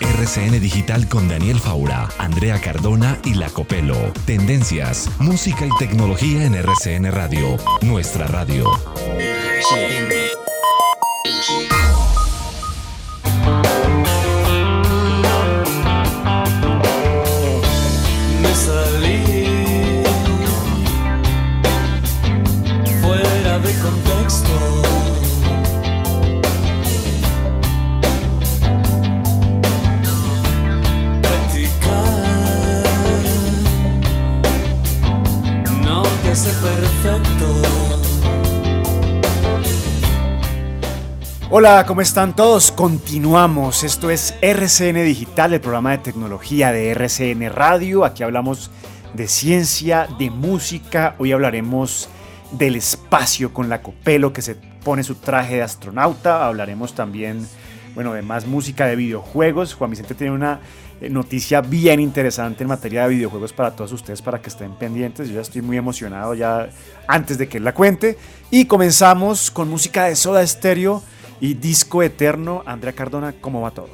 RCN Digital con Daniel Faura, Andrea Cardona y La Copelo. Tendencias, música y tecnología en RCN Radio, nuestra radio. Me Hola, ¿cómo están todos? Continuamos. Esto es RCN Digital, el programa de tecnología de RCN Radio. Aquí hablamos de ciencia, de música. Hoy hablaremos del espacio con la Copelo que se pone su traje de astronauta. Hablaremos también, bueno, de más música de videojuegos. Juan Vicente tiene una eh, noticia bien interesante en materia de videojuegos para todos ustedes, para que estén pendientes. Yo ya estoy muy emocionado ya antes de que él la cuente. Y comenzamos con música de Soda Stereo y Disco Eterno. Andrea Cardona, ¿cómo va todo?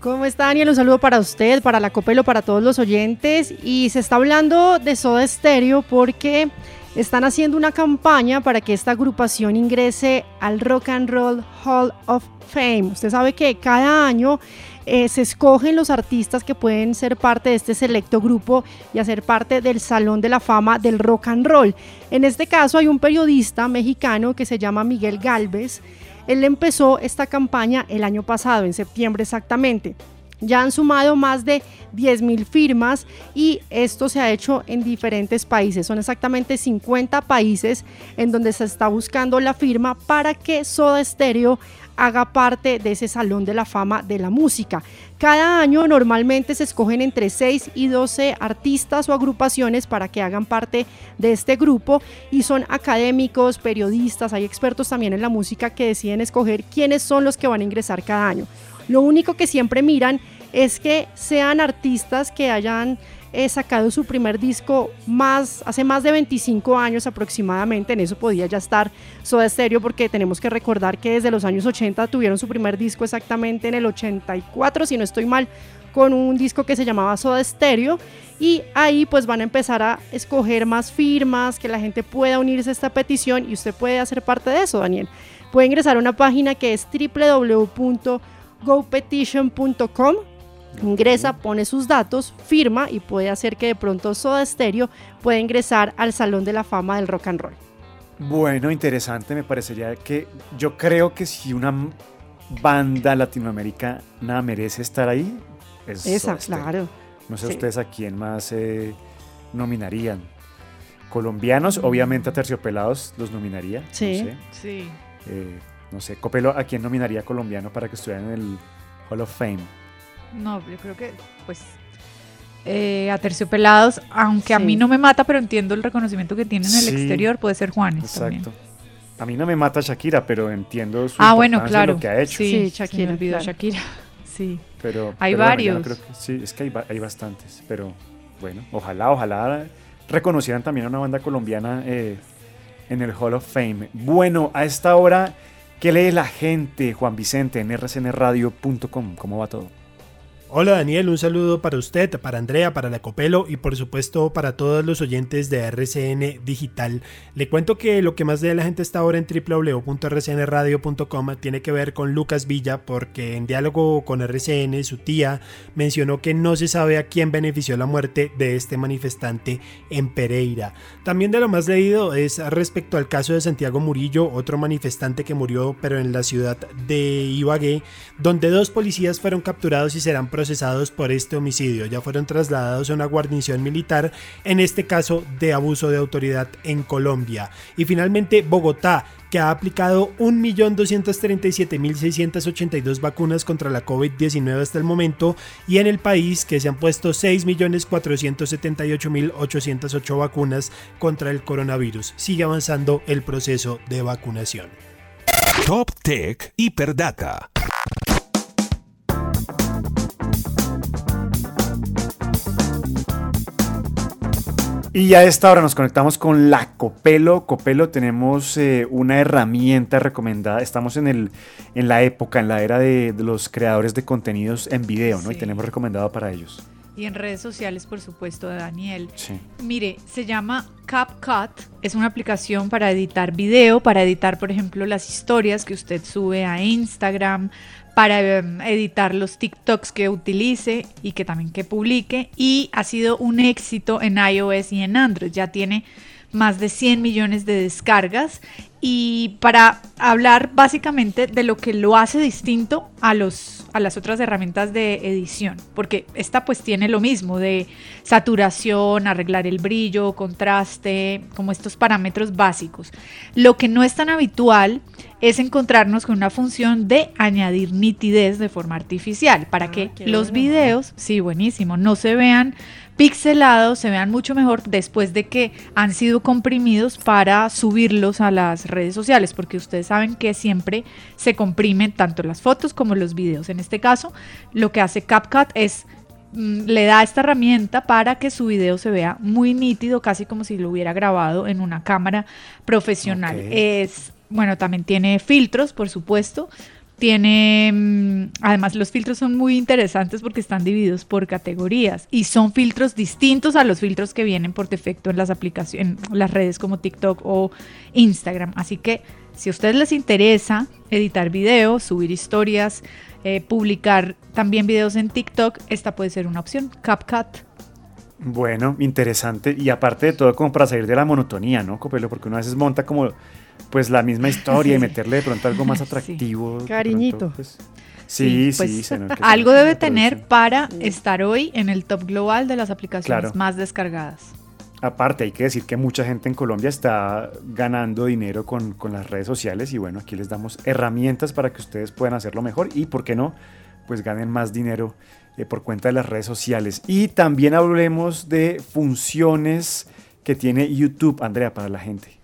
¿Cómo está Daniel? Un saludo para usted, para la Copelo, para todos los oyentes. Y se está hablando de Soda Stereo porque están haciendo una campaña para que esta agrupación ingrese al Rock and Roll Hall of Fame. Usted sabe que cada año eh, se escogen los artistas que pueden ser parte de este selecto grupo y hacer parte del Salón de la Fama del Rock and Roll. En este caso hay un periodista mexicano que se llama Miguel Galvez. Él empezó esta campaña el año pasado, en septiembre exactamente. Ya han sumado más de 10.000 firmas y esto se ha hecho en diferentes países. Son exactamente 50 países en donde se está buscando la firma para que Soda Stereo haga parte de ese salón de la fama de la música. Cada año normalmente se escogen entre 6 y 12 artistas o agrupaciones para que hagan parte de este grupo y son académicos, periodistas, hay expertos también en la música que deciden escoger quiénes son los que van a ingresar cada año. Lo único que siempre miran es que sean artistas que hayan eh, sacado su primer disco más hace más de 25 años aproximadamente. En eso podía ya estar Soda Stereo porque tenemos que recordar que desde los años 80 tuvieron su primer disco exactamente en el 84, si no estoy mal, con un disco que se llamaba Soda Stereo y ahí pues van a empezar a escoger más firmas, que la gente pueda unirse a esta petición y usted puede hacer parte de eso, Daniel. Puede ingresar a una página que es www.gopetition.com Ingresa, pone sus datos, firma y puede hacer que de pronto Soda Stereo pueda ingresar al Salón de la Fama del Rock and Roll. Bueno, interesante, me parecería que yo creo que si una banda latinoamericana merece estar ahí, es Esa, Soda claro. No sé Sí. ustedes a quién más eh, nominarían. Colombianos, obviamente a Terciopelados los nominaría. Sí. No sé, Sí. Eh, no sé, Copelo, ¿a quién nominaría colombiano para que estuviera en el Hall of Fame? No, yo creo que, pues, eh, a Terciopelados, aunque a Sí. mí no me mata, pero entiendo el reconocimiento que tiene en el Sí. exterior, puede ser Juanes también. A mí no me mata Shakira, pero entiendo su Ah, bueno, claro. lo que ha hecho. Sí, Sí, Shakira, olvidó claro. Shakira. Sí. Pero, Hay pero bueno, varios. creo que- sí, es que hay, hay bastantes. Pero bueno, ojalá, ojalá reconocieran también a una banda colombiana eh, en el Hall of Fame. Bueno, a esta hora, ¿qué lee la gente, Juan Vicente, en rcnradio.com? ¿Cómo va todo? Hola Daniel, un saludo para usted, para Andrea, para la Copelo y por supuesto para todos los oyentes de RCN Digital. Le cuento que lo que más de la gente está ahora en www.rcnradio.com tiene que ver con Lucas Villa porque en diálogo con RCN su tía mencionó que no se sabe a quién benefició la muerte de este manifestante en Pereira. También de lo más leído es respecto al caso de Santiago Murillo, otro manifestante que murió pero en la ciudad de Ibagué, donde dos policías fueron capturados y serán procesados por este homicidio. Ya fueron trasladados a una guarnición militar, en este caso de abuso de autoridad en Colombia. Y finalmente Bogotá que ha aplicado 1.237.682 vacunas contra la COVID-19 hasta el momento y en el país que se han puesto 6.478.808 vacunas contra el coronavirus. Sigue avanzando el proceso de vacunación. Top Tech Hiperdata. Y a esta hora nos conectamos con la Copelo. Copelo tenemos eh, una herramienta recomendada. Estamos en, el, en la época, en la era de, de los creadores de contenidos en video, ¿no? Y tenemos recomendado para ellos. Y en redes sociales, por supuesto, de Daniel. Sí. Mire, se llama CapCut. Es una aplicación para editar video, para editar, por ejemplo, las historias que usted sube a Instagram, para em, editar los TikToks que utilice y que también que publique. Y ha sido un éxito en iOS y en Android. Ya tiene más de 100 millones de descargas y para hablar básicamente de lo que lo hace distinto a los a las otras herramientas de edición, porque esta pues tiene lo mismo de saturación, arreglar el brillo, contraste, como estos parámetros básicos. Lo que no es tan habitual es encontrarnos con una función de añadir nitidez de forma artificial para que qué los videos, sí, buenísimo, no se vean pixelados, se vean mucho mejor después de que han sido comprimidos para subirlos a las redes sociales, porque ustedes saben que siempre se comprimen tanto las fotos como los videos. En este caso, lo que hace CapCut es mm, le da esta herramienta para que su video se vea muy nítido, casi como si lo hubiera grabado en una cámara profesional. Es bueno, también tiene filtros, por supuesto. Tiene, mm, además los filtros son muy interesantes porque están divididos por categorías y son filtros distintos a los filtros que vienen por defecto en las aplicaciones, en las redes como TikTok o Instagram. Así que si a ustedes les interesa editar videos, subir historias, eh, publicar también videos en TikTok, esta puede ser una opción. CapCut. Bueno, interesante. Y aparte de todo, como para salir de la monotonía, ¿no, Copelo? Porque uno a veces monta como pues la misma historia y meterle de pronto algo más atractivo. pronto, Cariñito. pues. sí, sí, pues, se que algo debe tener para estar hoy en el top global de las aplicaciones Claro. más descargadas. Aparte, hay que decir que mucha gente en Colombia está ganando dinero con, con las redes sociales y bueno, aquí les damos herramientas para que ustedes puedan hacerlo mejor y, ¿por qué no? Pues ganen más dinero eh, por cuenta de las redes sociales. Y también hablemos de funciones que tiene YouTube, Andrea, para la gente.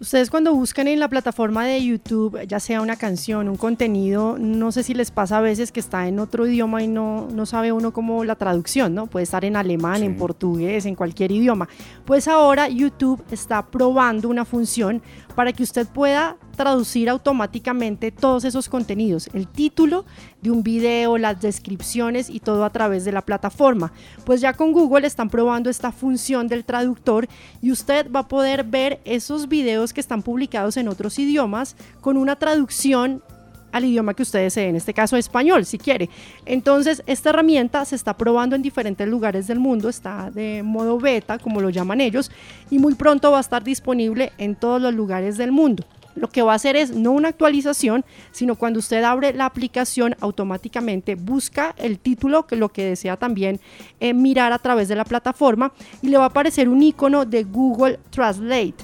Ustedes cuando buscan en la plataforma de YouTube, ya sea una canción, un contenido, no sé si les pasa a veces que está en otro idioma y no, no sabe uno cómo la traducción, ¿no? Puede estar en alemán, Sí. en portugués, en cualquier idioma. Pues ahora YouTube está probando una función para que usted pueda traducir automáticamente todos esos contenidos, el título de un video, las descripciones y todo a través de la plataforma. Pues ya con Google están probando esta función del traductor y usted va a poder ver esos videos que están publicados en otros idiomas con una traducción al idioma que usted desee, en este caso español, si quiere. Entonces, esta herramienta se está probando en diferentes lugares del mundo, está de modo beta, como lo llaman ellos, y muy pronto va a estar disponible en todos los lugares del mundo. Lo que va a hacer es no una actualización, sino cuando usted abre la aplicación, automáticamente busca el título, que lo que desea también eh, mirar a través de la plataforma, y le va a aparecer un icono de Google Translate.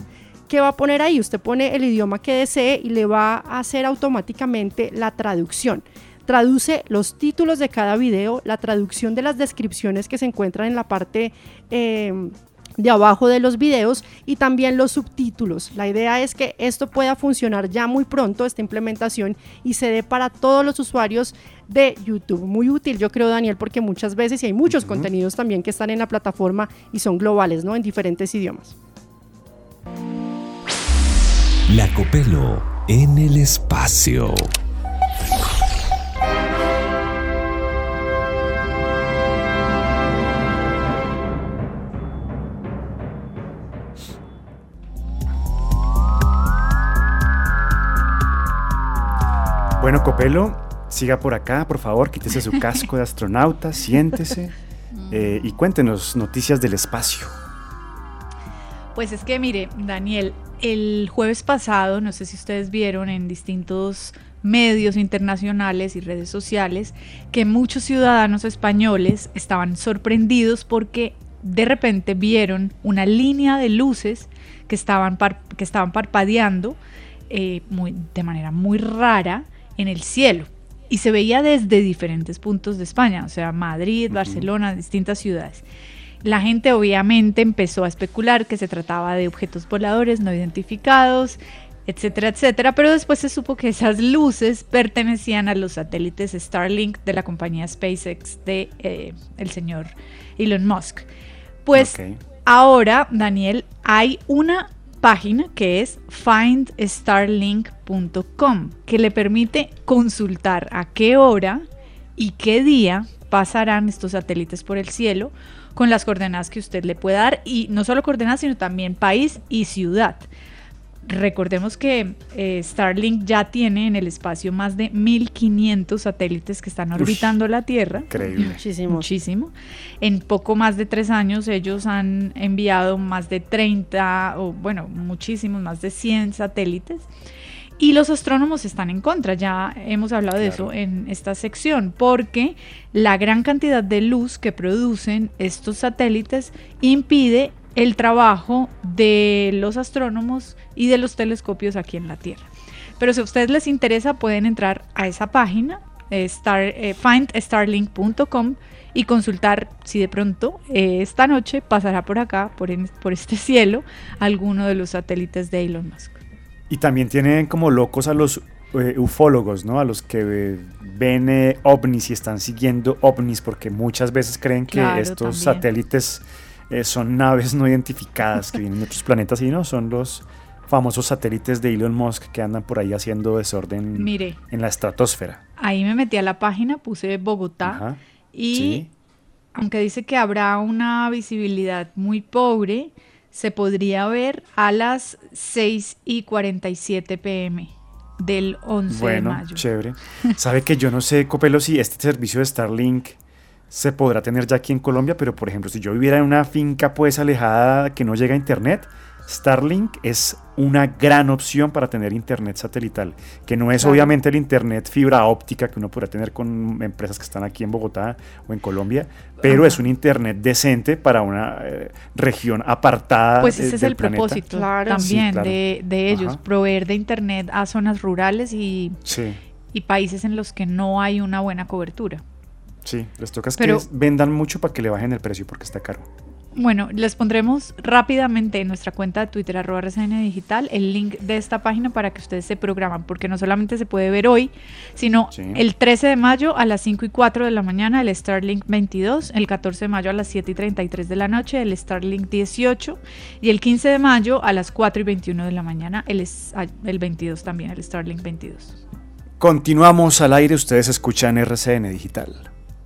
¿Qué va a poner ahí? Usted pone el idioma que desee y le va a hacer automáticamente la traducción. Traduce los títulos de cada video, la traducción de las descripciones que se encuentran en la parte eh, de abajo de los videos y también los subtítulos. La idea es que esto pueda funcionar ya muy pronto, esta implementación, y se dé para todos los usuarios de YouTube. Muy útil, yo creo, Daniel, porque muchas veces y hay muchos contenidos también que están en la plataforma y son globales, ¿no? En diferentes idiomas. La Copelo en el espacio. Bueno, Copelo, siga por acá, por favor, quítese su casco de astronauta, siéntese eh, y cuéntenos noticias del espacio. Pues es que mire, Daniel, el jueves pasado, no sé si ustedes vieron en distintos medios internacionales y redes sociales, que muchos ciudadanos españoles estaban sorprendidos porque de repente vieron una línea de luces que estaban, par- que estaban parpadeando eh, muy, de manera muy rara en el cielo. Y se veía desde diferentes puntos de España, o sea, Madrid, Barcelona, distintas ciudades. La gente obviamente empezó a especular que se trataba de objetos voladores no identificados, etcétera, etcétera, pero después se supo que esas luces pertenecían a los satélites Starlink de la compañía SpaceX de eh, el señor Elon Musk. Pues ahora, Daniel, hay una página que es findstarlink.com que le permite consultar a qué hora y qué día pasarán estos satélites por el cielo con las coordenadas que usted le pueda dar y no solo coordenadas sino también país y ciudad. Recordemos que eh, Starlink ya tiene en el espacio más de 1500 satélites que están orbitando la Tierra. Increíble. Muchísimos. Muchísimo. En poco más de tres años ellos han enviado más de 30, o bueno, muchísimos, más de 100 satélites. Y los astrónomos están en contra, ya hemos hablado de eso en esta sección, porque la gran cantidad de luz que producen estos satélites impide el trabajo de los astrónomos y de los telescopios aquí en la Tierra. Pero si a ustedes les interesa, pueden entrar a esa página, eh, star, eh, findstarlink.com y consultar si de pronto eh, esta noche pasará por acá, por, en- por este cielo, alguno de los satélites de Elon Musk. Y también tienen como locos a los ufólogos, ¿no? A los que ven eh, ovnis y están siguiendo ovnis porque muchas veces creen que Claro, estos también. satélites eh, son naves no identificadas que vienen de otros planetas y no, son los famosos satélites de Elon Musk que andan por ahí haciendo desorden Mire, en la estratosfera. ahí me metí a la página, puse Bogotá Ajá. y Sí. aunque dice que habrá una visibilidad muy pobre, se podría ver a las 6 y 47 pm del 11 de Bueno, mayo. chévere. Sabe que yo no sé, Copelo, si este servicio de Starlink se podrá tener ya aquí en Colombia, pero por ejemplo, si yo viviera en una finca pues alejada que no llega a internet, Starlink es una gran opción para tener internet satelital, que no es Claro. obviamente el internet fibra óptica que uno podrá tener con empresas que están aquí en Bogotá o en Colombia, pero Ajá. es un internet decente para una eh, región apartada. Pues de- ese es del el planeta. propósito Claro. también Sí, claro. de, de ellos, Ajá. proveer de internet a zonas rurales y, Sí. y países en los que no hay una buena cobertura. Sí, les toca es Pero- que vendan mucho para que le bajen el precio porque está caro. Bueno, les pondremos rápidamente en nuestra cuenta de Twitter, arroba RCN Digital, el link de esta página para que ustedes se programan, porque no solamente se puede ver hoy, sino Sí. el 13 de mayo a las 5 y 4 de la mañana el Starlink 22, el 14 de mayo a las 7 y 33 de la noche el Starlink 18 y el 15 de mayo a las 4 y 21 de la mañana el, el 22 también, el Starlink 22. Continuamos al aire, ustedes escuchan RCN Digital.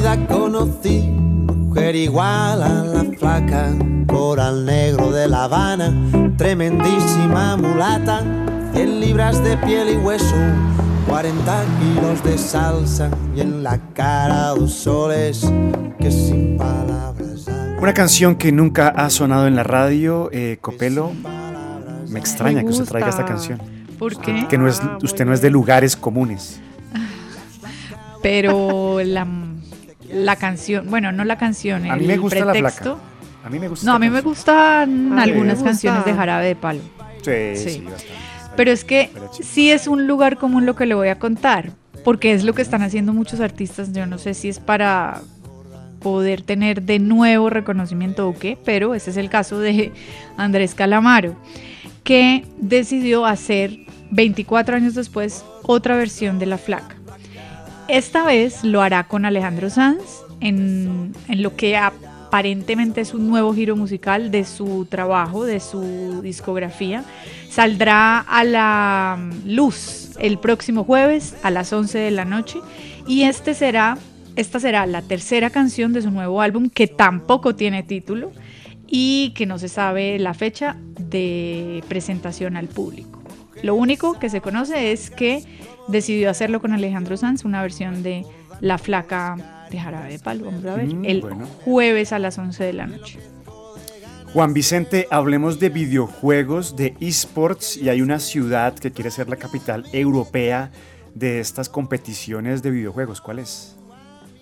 Vida conocí mujer igual a la flaca, coral negro de La Habana, tremendísima mulata, 100 libras de piel y hueso, 40 kilos de salsa y en la cara dos soles que sin palabras. Una canción que nunca ha sonado en la radio, eh, Copelo. Me extraña Me que usted traiga esta canción. ¿Por qué? Que no es, Ah, usted no es de lugares comunes. Pero la, la canción, bueno, no la canción, A mí el me gusta la pretexto. A mí me gusta. No, a mí me gustan me algunas gusta. canciones de Jarabe de Palo. Sí, sí, Sí. bastante. Pero es que sí es un lugar común lo que le voy a contar, porque es lo que están haciendo muchos artistas. Yo no sé si es para poder tener de nuevo reconocimiento o qué, pero ese es el caso de Andrés Calamaro, que decidió hacer 24 años después otra versión de La Flaca. Esta vez lo hará con Alejandro Sanz en, lo que aparentemente es un nuevo giro musical de su trabajo, de su discografía. Saldrá a la luz el próximo jueves a las 11 de la noche y este será, esta será la tercera canción de su nuevo álbum que tampoco tiene título y que no se sabe la fecha de presentación al público. Lo único que se conoce es que decidió hacerlo con Alejandro Sanz, una versión de La Flaca de Jarabe de Palo, vamos a ver, Mm, el bueno. jueves a las 11 de la noche. Juan Vicente, hablemos de videojuegos, de esports, y hay una ciudad que quiere ser la capital europea de estas competiciones de videojuegos. ¿Cuál es?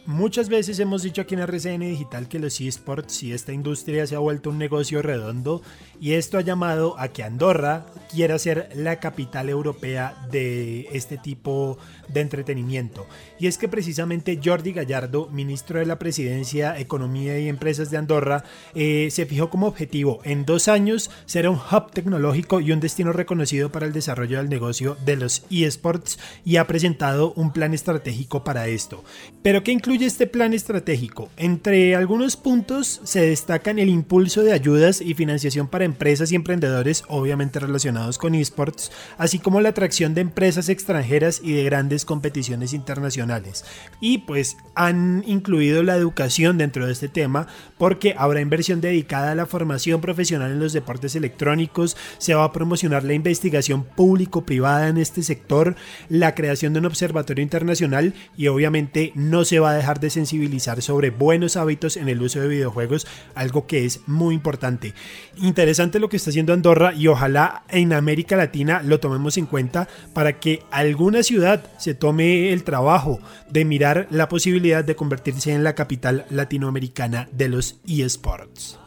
Muchas veces hemos dicho aquí en RCN Digital que los esports y esta industria se ha vuelto un negocio redondo y esto ha llamado a que Andorra quiera ser la capital europea de este tipo de entretenimiento. Y es que precisamente Jordi Gallardo, ministro de la Presidencia, Economía y Empresas de Andorra, eh, se fijó como objetivo en dos años ser un hub tecnológico y un destino reconocido para el desarrollo del negocio de los esports y ha presentado un plan estratégico para esto. Pero ¿qué incluye este plan estratégico? Entre algunos puntos se destacan el impulso de ayudas y financiación para empresas y emprendedores, obviamente relacionados con esports, así como la atracción de empresas extranjeras y de grandes competiciones internacionales. Y pues han incluido la educación dentro de este tema porque habrá inversión dedicada a la formación profesional en los deportes electrónicos, se va a promocionar la investigación público-privada en este sector, la creación de un observatorio internacional y obviamente no se va a dejar de sensibilizar sobre buenos hábitos en el uso de videojuegos, algo que es muy importante. Interesante lo que está haciendo Andorra y ojalá en América Latina lo tomemos en cuenta para que alguna ciudad se tome el trabajo de mirar la posibilidad de convertirse en la capital latinoamericana de los eSports.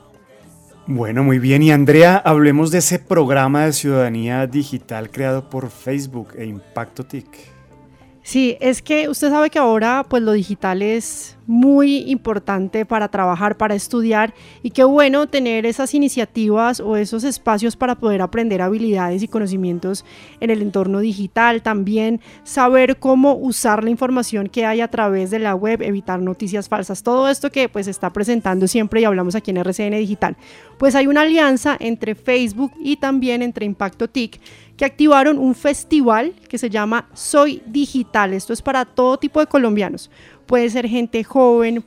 Bueno, muy bien. Y Andrea, hablemos de ese programa de ciudadanía digital creado por Facebook e Impacto TIC. Sí, es que usted sabe que ahora pues lo digital es muy importante para trabajar, para estudiar y qué bueno tener esas iniciativas o esos espacios para poder aprender habilidades y conocimientos en el entorno digital, también saber cómo usar la información que hay a través de la web, evitar noticias falsas, todo esto que pues está presentando siempre y hablamos aquí en RCN Digital. Pues hay una alianza entre Facebook y también entre Impacto TIC que activaron un festival que se llama Soy Digital. Esto es para todo tipo de colombianos. Puede ser gente joven,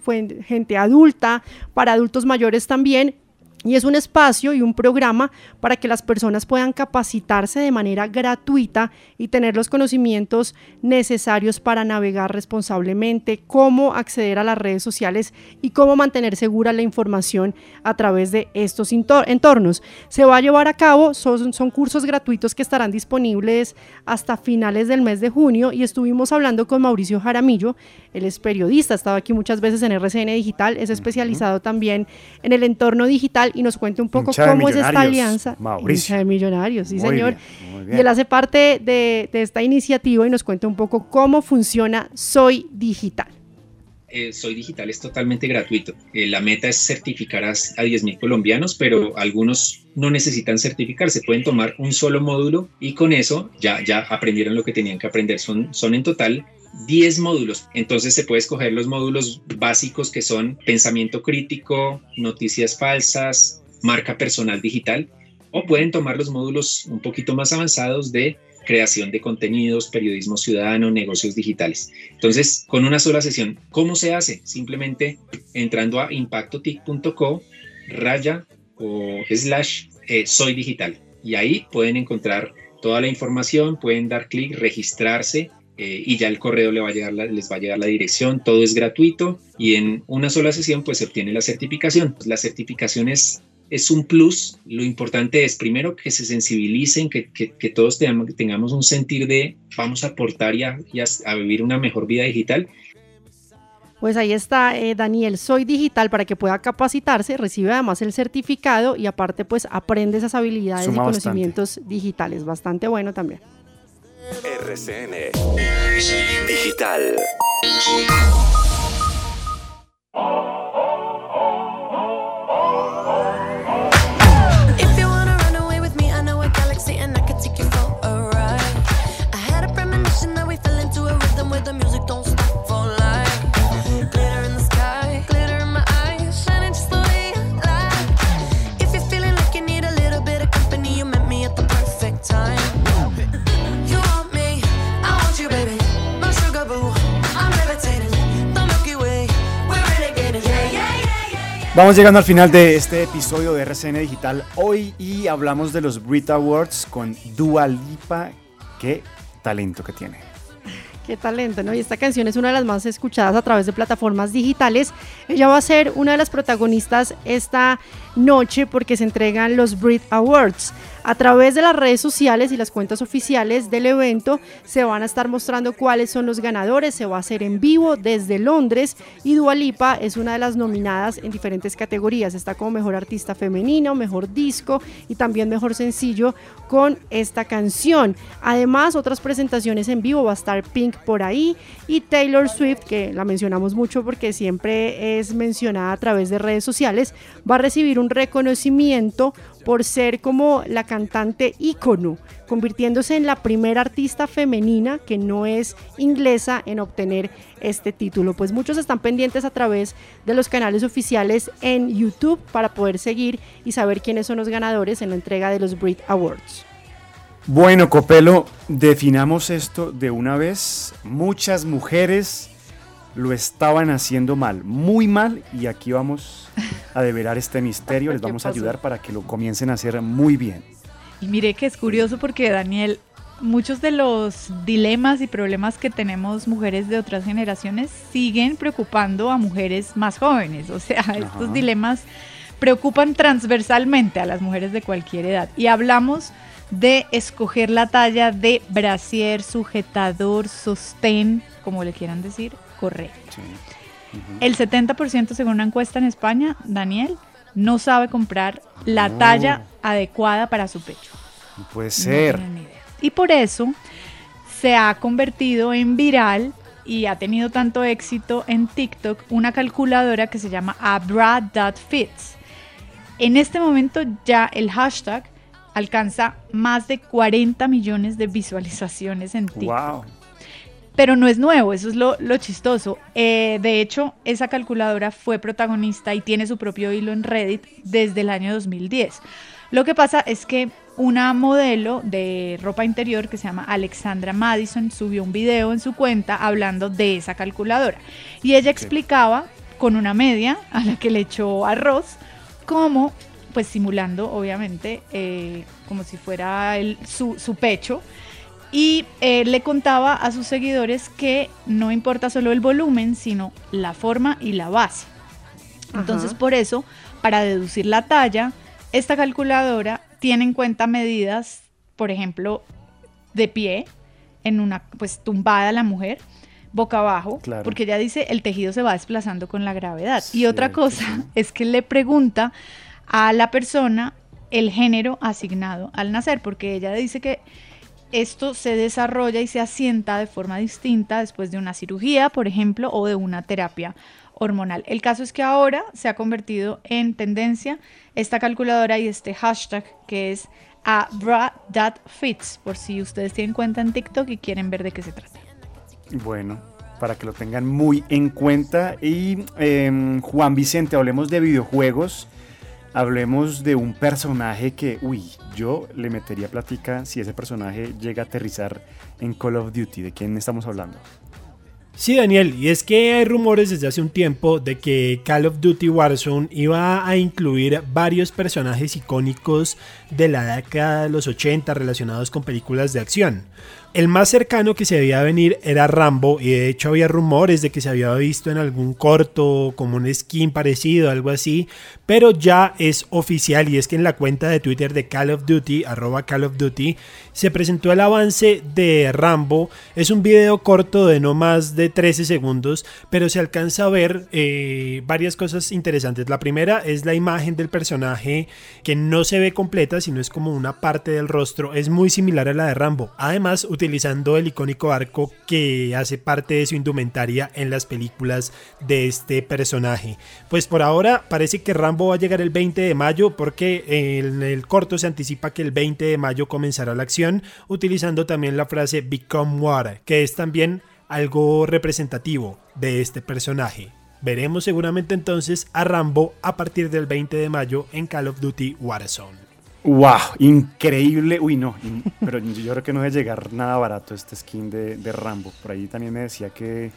gente adulta, para adultos mayores también. Y es un espacio y un programa para que las personas puedan capacitarse de manera gratuita y tener los conocimientos necesarios para navegar responsablemente, cómo acceder a las redes sociales y cómo mantener segura la información a través de estos entornos. Se va a llevar a cabo, son cursos gratuitos que estarán disponibles hasta finales del mes de junio y estuvimos hablando con Mauricio Jaramillo, él es periodista, ha estado aquí muchas veces en RCN Digital, es especializado también en el entorno digital y nos cuenta un poco Hincha cómo es esta alianza. Mauricio. De Millonarios, sí Muy señor. bien, muy Y él hace parte de, de esta iniciativa y nos cuenta un poco cómo funciona Soy Digital. eh, Soy Digital es totalmente gratuito. Eh, la meta es certificar a, a 10.000 colombianos, pero algunos no necesitan certificarse. Pueden tomar un solo módulo y con eso ya, ya aprendieron lo que tenían que aprender. Son, son en total 10 módulos. Entonces se puede escoger los módulos básicos que son pensamiento crítico, noticias falsas, marca personal digital, o pueden tomar los módulos un poquito más avanzados de creación de contenidos, periodismo ciudadano, negocios digitales. Entonces, con una sola sesión, ¿cómo se hace? Simplemente entrando a impactotic.co, raya o slash eh, soy digital. Y ahí pueden encontrar toda la información, pueden dar clic, registrarse eh, y ya el correo le va a llegar la- les va a llegar la dirección, todo es gratuito y en una sola sesión pues se obtiene la certificación. La certificación es, es un plus, lo importante es primero que se sensibilicen, que, que- que todos tengamos, un sentir de vamos a aportar y a, y a- a vivir una mejor vida digital Pues ahí está eh, Daniel, Soy Digital para que pueda capacitarse, recibe además el certificado y aparte pues aprende esas habilidades Suma y bastante. conocimientos digitales. Bastante bueno también. RCN Digital. Vamos llegando al final de este episodio de RCN Digital hoy y hablamos de los Brit Awards con Dua Lipa. Qué talento que tiene. Qué talento, ¿no? Y esta canción es una de las más escuchadas a través de plataformas digitales. Ella va a ser una de las protagonistas esta noche porque se entregan los Brit Awards. A través de las redes sociales y las cuentas oficiales del evento se van a estar mostrando cuáles son los ganadores. Se va a hacer en vivo desde Londres y Dua Lipa es una de las nominadas en diferentes categorías. Está como mejor artista femenino, mejor disco y también mejor sencillo con esta canción. Además, otras presentaciones en vivo va a estar Pink por ahí y Taylor Swift, que la mencionamos mucho porque siempre es mencionada a través de redes sociales, va a recibir un reconocimiento por ser como la cantante ícono, convirtiéndose en la primera artista femenina que no es inglesa en obtener este título. Pues muchos están pendientes a través de los canales oficiales en YouTube para poder seguir y saber quiénes son los ganadores en la entrega de los Brit Awards. Bueno, Copelo, definamos esto de una vez. Muchas mujeres lo estaban haciendo mal, muy mal, y aquí vamos a develar este misterio. Les ¿Qué vamos a ayudar para que lo comiencen a hacer muy bien. Y mire que es curioso porque Daniel, muchos de los dilemas y problemas que tenemos mujeres de otras generaciones siguen preocupando a mujeres más jóvenes. O sea, estos dilemas preocupan transversalmente a las mujeres de cualquier edad. Y hablamos de escoger la talla de brasier, sujetador, sostén, como le quieran decir, correcto. El 70% según una encuesta en España, Daniel, no sabe comprar la No. talla adecuada para su pecho. No puede ser. Y por eso se ha convertido en viral y ha tenido tanto éxito en TikTok una calculadora que se llama abra.fits. En este momento ya el hashtag alcanza más de 40 millones de visualizaciones en TikTok. Wow. Pero no es nuevo, eso es lo, lo chistoso. Eh, de hecho, esa calculadora fue protagonista y tiene su propio hilo en Reddit desde el año 2010. Lo que pasa es que una modelo de ropa interior que se llama Alexandra Madison subió un video en su cuenta hablando de esa calculadora. Y ella explicaba con una media a la que le echó arroz, cómo, pues simulando obviamente, eh, como si fuera el- su, su pecho, y eh, le contaba a sus seguidores que no importa solo el volumen, sino la forma y la base. Entonces, Ajá. por eso, para deducir la talla, esta calculadora tiene en cuenta medidas, por ejemplo, de pie, en una, pues tumbada la mujer, boca abajo, Claro. porque ella dice el tejido se va desplazando con la gravedad. y otra cosa es que le pregunta a la persona el género asignado al nacer, porque ella dice que esto se desarrolla y se asienta de forma distinta después de una cirugía, por ejemplo, o de una terapia hormonal. El caso es que ahora se ha convertido en tendencia esta calculadora y este hashtag que es abra.fits, por si ustedes tienen cuenta en TikTok y quieren ver de qué se trata. Bueno, para que lo tengan muy en cuenta. Y em, Juan Vicente, hablemos de videojuegos. Hablemos de un personaje que, uy, yo le metería plática si ese personaje llega a aterrizar en Call of Duty. ¿De quién estamos hablando? Sí, Daniel, y es que hay rumores desde hace un tiempo de que Call of Duty Warzone iba a incluir varios personajes icónicos de la década de los 80 relacionados con películas de acción. El más cercano que se veía venir era Rambo y de hecho había rumores de que se había visto en algún corto como un skin parecido, algo así, pero ya es oficial y es que en la cuenta de Twitter de Call of Duty, arroba Call of Duty, se presentó el avance de Rambo. Es un video corto de no más de 13 segundos, pero se alcanza a ver eh, varias cosas interesantes. La primera es la imagen del personaje que no se ve completa, sino es como una parte del rostro. Es muy similar a la de Rambo. Además, utilizando el icónico arco que hace parte de su indumentaria en las películas de este personaje. Pues por ahora parece que Rambo va a llegar el 20 de mayo porque en el corto se anticipa que el 20 de mayo comenzará la acción utilizando también la frase Become Water, que es también algo representativo de este personaje. Veremos seguramente entonces a Rambo a partir del 20 de mayo en Call of Duty Warzone. ¡Wow! Increíble. Uy, no. pero yo creo que no debe llegar nada barato este skin de, Rambo. Por ahí también me decía que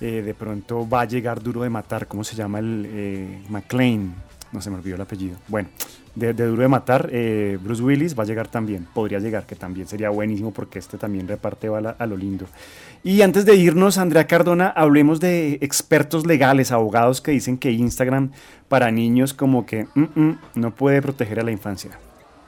eh, de pronto va a llegar duro de matar, ¿cómo se llama el eh, McLean? No se me olvidó el apellido. Bueno, de, de duro de matar, eh, Bruce Willis va a llegar también, podría llegar, que también sería buenísimo porque este también reparte bala a lo lindo. Y antes de irnos, Andrea Cardona, hablemos de expertos legales, abogados que dicen que Instagram para niños como que mm, mm, no puede proteger a la infancia.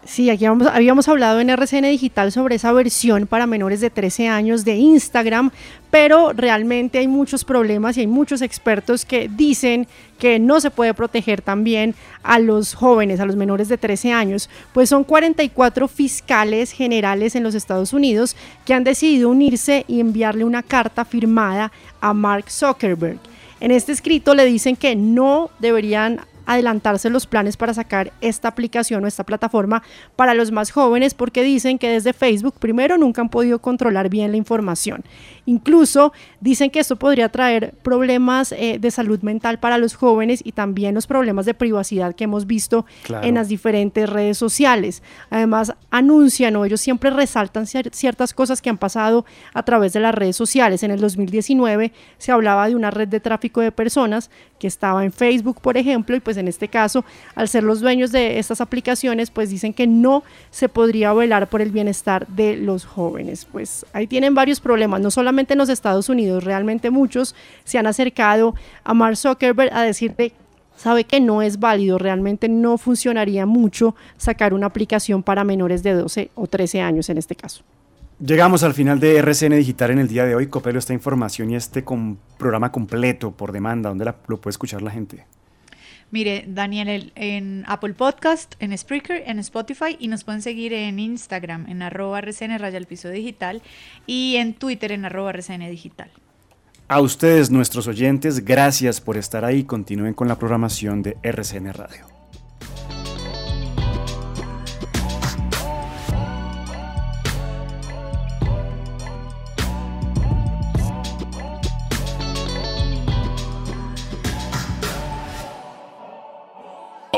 Sí, aquí habíamos, hablado en RCN Digital sobre esa versión para menores de 13 años de Instagram, pero realmente hay muchos problemas y hay muchos expertos que dicen que no se puede proteger también a los jóvenes, a los menores de 13 años, pues son 44 fiscales generales en los Estados Unidos que han decidido unirse y enviarle una carta firmada a Mark Zuckerberg. En este escrito le dicen que no deberían adelantarse los planes para sacar esta aplicación o esta plataforma para los más jóvenes porque dicen que desde Facebook primero nunca han podido controlar bien la información. Incluso dicen que esto podría traer problemas eh, de salud mental para los jóvenes y también los problemas de privacidad que hemos visto Claro. en las diferentes redes sociales. Además, anuncian o ellos siempre resaltan cier- ciertas cosas que han pasado a través de las redes sociales. En el 2019 se hablaba de una red de tráfico de personas que estaba en Facebook, por ejemplo, y pues en este caso, al ser los dueños de estas aplicaciones, pues dicen que no se podría velar por el bienestar de los jóvenes. Pues ahí tienen varios problemas, no solamente en los Estados Unidos, realmente muchos se han acercado a Mark Zuckerberg a decirle sabe que no es válido, realmente no funcionaría mucho sacar una aplicación para menores de 12 o 13 años en este caso. Llegamos al final de RCN Digital en el día de hoy. Copelo, esta información y este programa completo por demanda, ¿dónde lo puede escuchar la gente? Mire, Daniel, el- en Apple Podcast, en Spreaker, en Spotify y nos pueden seguir en Instagram, en arroba RCN raya al piso digital y en Twitter en arroba RCN digital. A ustedes, nuestros oyentes, gracias por estar ahí. Continúen con la programación de RCN Radio.